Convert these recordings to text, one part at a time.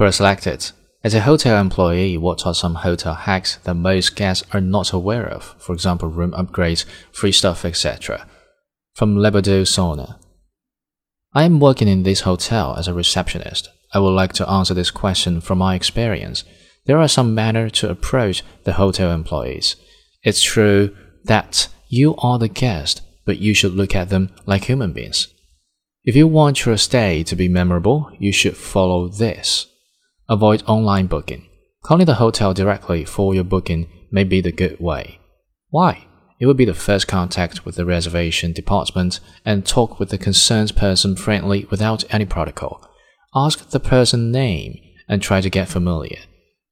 Quora selected. As a hotel employee, what are some hotel hacks that most guests are not aware of? For example, room upgrades, free stuff, etc. From Lebodou Sonna. I am working in this hotel as a receptionist. I would like to answer this question from my experience. There are some manner to approach the hotel employees. It's true that you are the guest, but you should look at them like human beings. If you want your stay to be memorable, you should follow this. Avoid online booking. Calling the hotel directly for your booking may be the good way. Why? It will be the first contact with the reservation department and talk with the concerned person friendly without any protocol. Ask the person name and try to get familiar.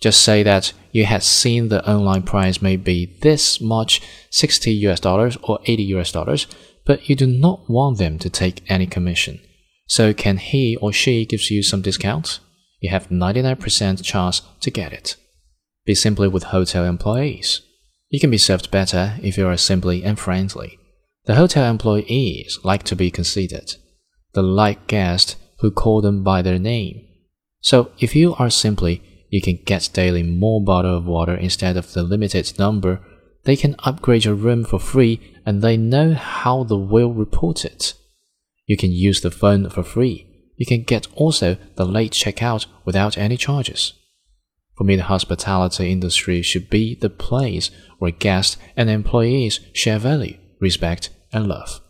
Just say that you had seen the online price may be this much 60 US dollars or 80 US dollars, but you do not want them to take any commission. So can he or she gives you some discount? You have 99% chance to get it. Be simply with hotel employees. You can be served better if you are simply and friendly. The hotel employees like to be considered. The like guests who call them by their name. So if you are simply, you can get daily more bottle of water instead of the limited number. They can upgrade your room for free and they know how the will report it. You can use the phone for free you can get also the late checkout without any charges. For me, the hospitality industry should be the place where guests and employees share value, respect, and love.